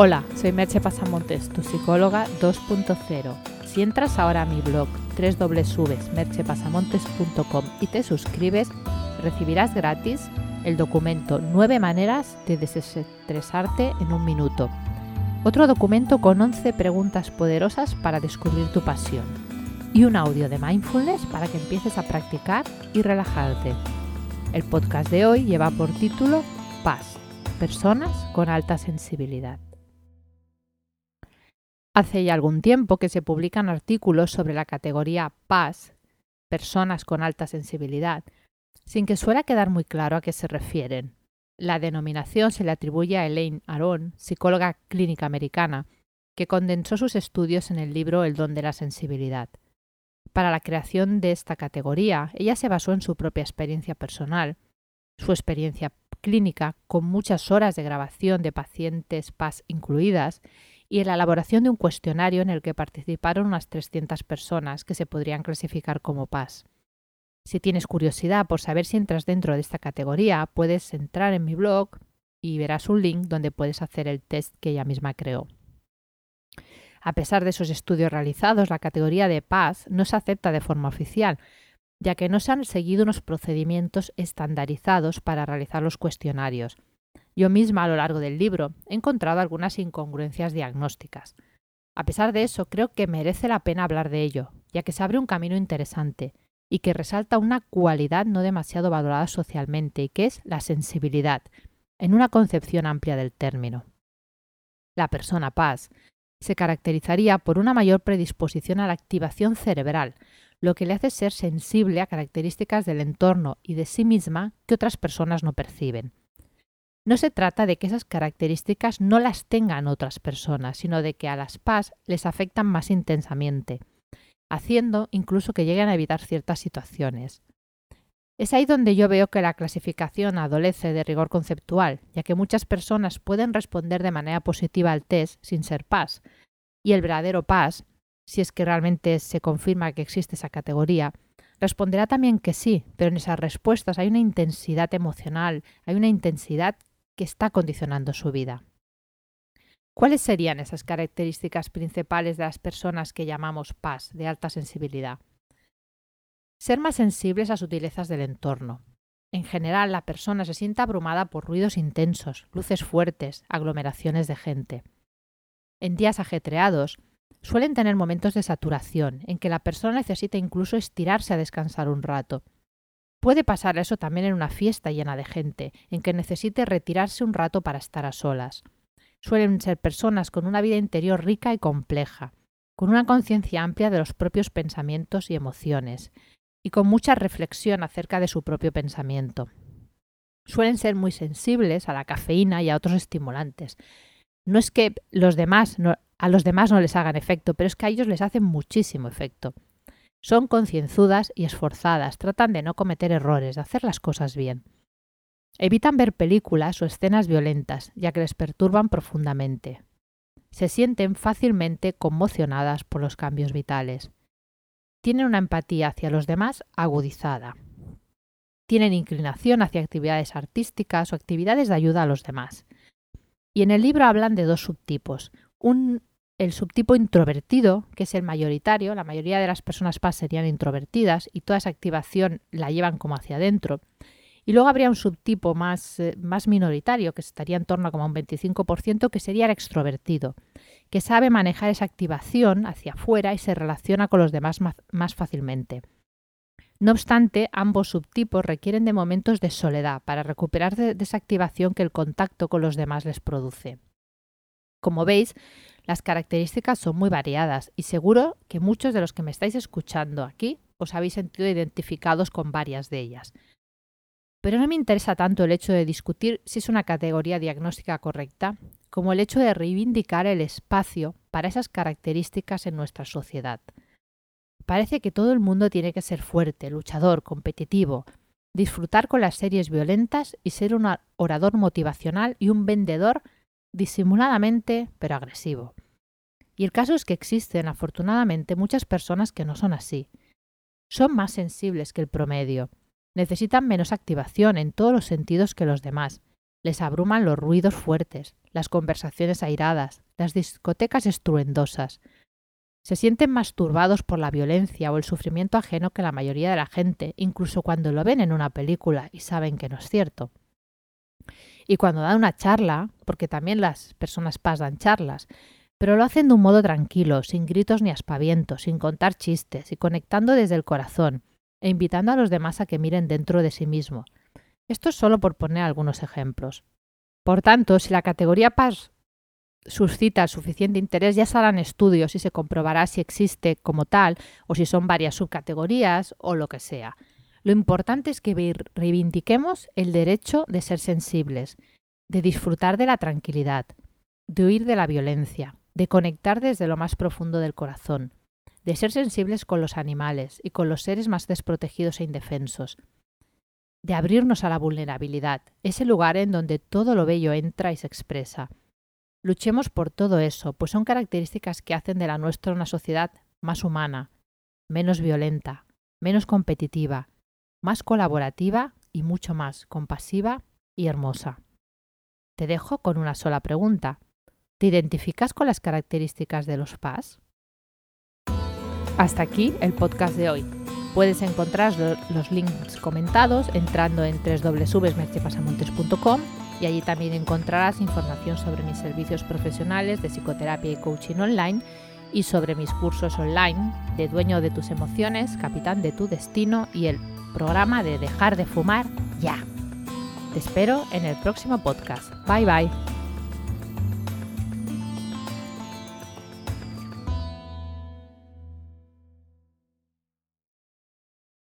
Hola, soy Merche Pasamontes, tu psicóloga 2.0. Si entras ahora a mi blog www.merchepasamontes.com y te suscribes, recibirás gratis el documento 9 maneras de desestresarte en un minuto. Otro documento con 11 preguntas poderosas para descubrir tu pasión. Y un audio de mindfulness para que empieces a practicar y relajarte. El podcast de hoy lleva por título Paz, personas con alta sensibilidad. Hace ya algún tiempo que se publican artículos sobre la categoría Paz, personas con alta sensibilidad, sin que suela quedar muy claro a qué se refieren. La denominación se le atribuye a Elaine Aron, psicóloga clínica americana, que condensó sus estudios en el libro El don de la sensibilidad. Para la creación de esta categoría, ella se basó en su propia experiencia personal, su experiencia clínica, con muchas horas de grabación de pacientes PAS incluidas, y en la elaboración de un cuestionario en el que participaron unas 300 personas que se podrían clasificar como PAS. Si tienes curiosidad por saber si entras dentro de esta categoría, puedes entrar en mi blog y verás un link donde puedes hacer el test que ella misma creó. A pesar de esos estudios realizados, la categoría de paz no se acepta de forma oficial, ya que no se han seguido unos procedimientos estandarizados para realizar los cuestionarios. Yo misma a lo largo del libro he encontrado algunas incongruencias diagnósticas. A pesar de eso, creo que merece la pena hablar de ello, ya que se abre un camino interesante y que resalta una cualidad no demasiado valorada socialmente y que es la sensibilidad, en una concepción amplia del término. La persona paz se caracterizaría por una mayor predisposición a la activación cerebral, lo que le hace ser sensible a características del entorno y de sí misma que otras personas no perciben. No se trata de que esas características no las tengan otras personas, sino de que a las PAS les afectan más intensamente haciendo incluso que lleguen a evitar ciertas situaciones. Es ahí donde yo veo que la clasificación adolece de rigor conceptual, ya que muchas personas pueden responder de manera positiva al test sin ser PAS, y el verdadero PAS, si es que realmente se confirma que existe esa categoría, responderá también que sí, pero en esas respuestas hay una intensidad emocional, hay una intensidad que está condicionando su vida. ¿Cuáles serían esas características principales de las personas que llamamos PAS, de alta sensibilidad? Ser más sensibles a sutilezas del entorno. En general, la persona se siente abrumada por ruidos intensos, luces fuertes, aglomeraciones de gente. En días ajetreados, suelen tener momentos de saturación, en que la persona necesita incluso estirarse a descansar un rato. Puede pasar eso también en una fiesta llena de gente, en que necesite retirarse un rato para estar a solas suelen ser personas con una vida interior rica y compleja, con una conciencia amplia de los propios pensamientos y emociones, y con mucha reflexión acerca de su propio pensamiento. Suelen ser muy sensibles a la cafeína y a otros estimulantes. No es que los demás a los demás no les hagan efecto, pero es que a ellos les hacen muchísimo efecto. Son concienzudas y esforzadas, tratan de no cometer errores, de hacer las cosas bien. Evitan ver películas o escenas violentas, ya que les perturban profundamente. Se sienten fácilmente conmocionadas por los cambios vitales. Tienen una empatía hacia los demás agudizada. Tienen inclinación hacia actividades artísticas o actividades de ayuda a los demás. Y en el libro hablan de dos subtipos. Un, el subtipo introvertido, que es el mayoritario, la mayoría de las personas PAS serían introvertidas y toda esa activación la llevan como hacia adentro. Y luego habría un subtipo más, eh, más minoritario, que estaría en torno a como un 25%, que sería el extrovertido, que sabe manejar esa activación hacia afuera y se relaciona con los demás más, fácilmente. No obstante, ambos subtipos requieren de momentos de soledad para recuperar de, esa activación que el contacto con los demás les produce. Como veis, las características son muy variadas y seguro que muchos de los que me estáis escuchando aquí os habéis sentido identificados con varias de ellas. Pero no me interesa tanto el hecho de discutir si es una categoría diagnóstica correcta, como el hecho de reivindicar el espacio para esas características en nuestra sociedad. Parece que todo el mundo tiene que ser fuerte, luchador, competitivo, disfrutar con las series violentas y ser un orador motivacional y un vendedor disimuladamente pero agresivo. Y el caso es que existen, afortunadamente, muchas personas que no son así. Son más sensibles que el promedio necesitan menos activación en todos los sentidos que los demás Les abruman los ruidos fuertes, las conversaciones airadas, las discotecas estruendosas. Se sienten más turbados por la violencia o el sufrimiento ajeno que la mayoría de la gente, incluso cuando lo ven en una película y saben que no es cierto. Y cuando dan una charla, porque también las personas paz dan charlas, pero lo hacen de un modo tranquilo, sin gritos ni aspavientos, sin contar chistes y conectando desde el corazón, e invitando a los demás a que miren dentro de sí mismo. Esto es solo por poner algunos ejemplos. Por tanto, si la categoría paz suscita suficiente interés, ya se harán estudios y se comprobará si existe como tal o si son varias subcategorías o lo que sea. Lo importante es que reivindiquemos el derecho de ser sensibles, de disfrutar de la tranquilidad, de huir de la violencia, de conectar desde lo más profundo del corazón, de ser sensibles con los animales y con los seres más desprotegidos e indefensos, de abrirnos a la vulnerabilidad, ese lugar en donde todo lo bello entra y se expresa. Luchemos por todo eso, pues son características que hacen de la nuestra una sociedad más humana, menos violenta, menos competitiva, más colaborativa y mucho más compasiva y hermosa. Te dejo con una sola pregunta. ¿Te identificas con las características de los PAS? Hasta aquí el podcast de hoy. Puedes encontrar los links comentados entrando en www.merchepasamontes.com y allí también encontrarás información sobre mis servicios profesionales de psicoterapia y coaching online y sobre mis cursos online de dueño de tus emociones, capitán de tu destino y el programa de dejar de fumar ya. Te espero en el próximo podcast. Bye bye.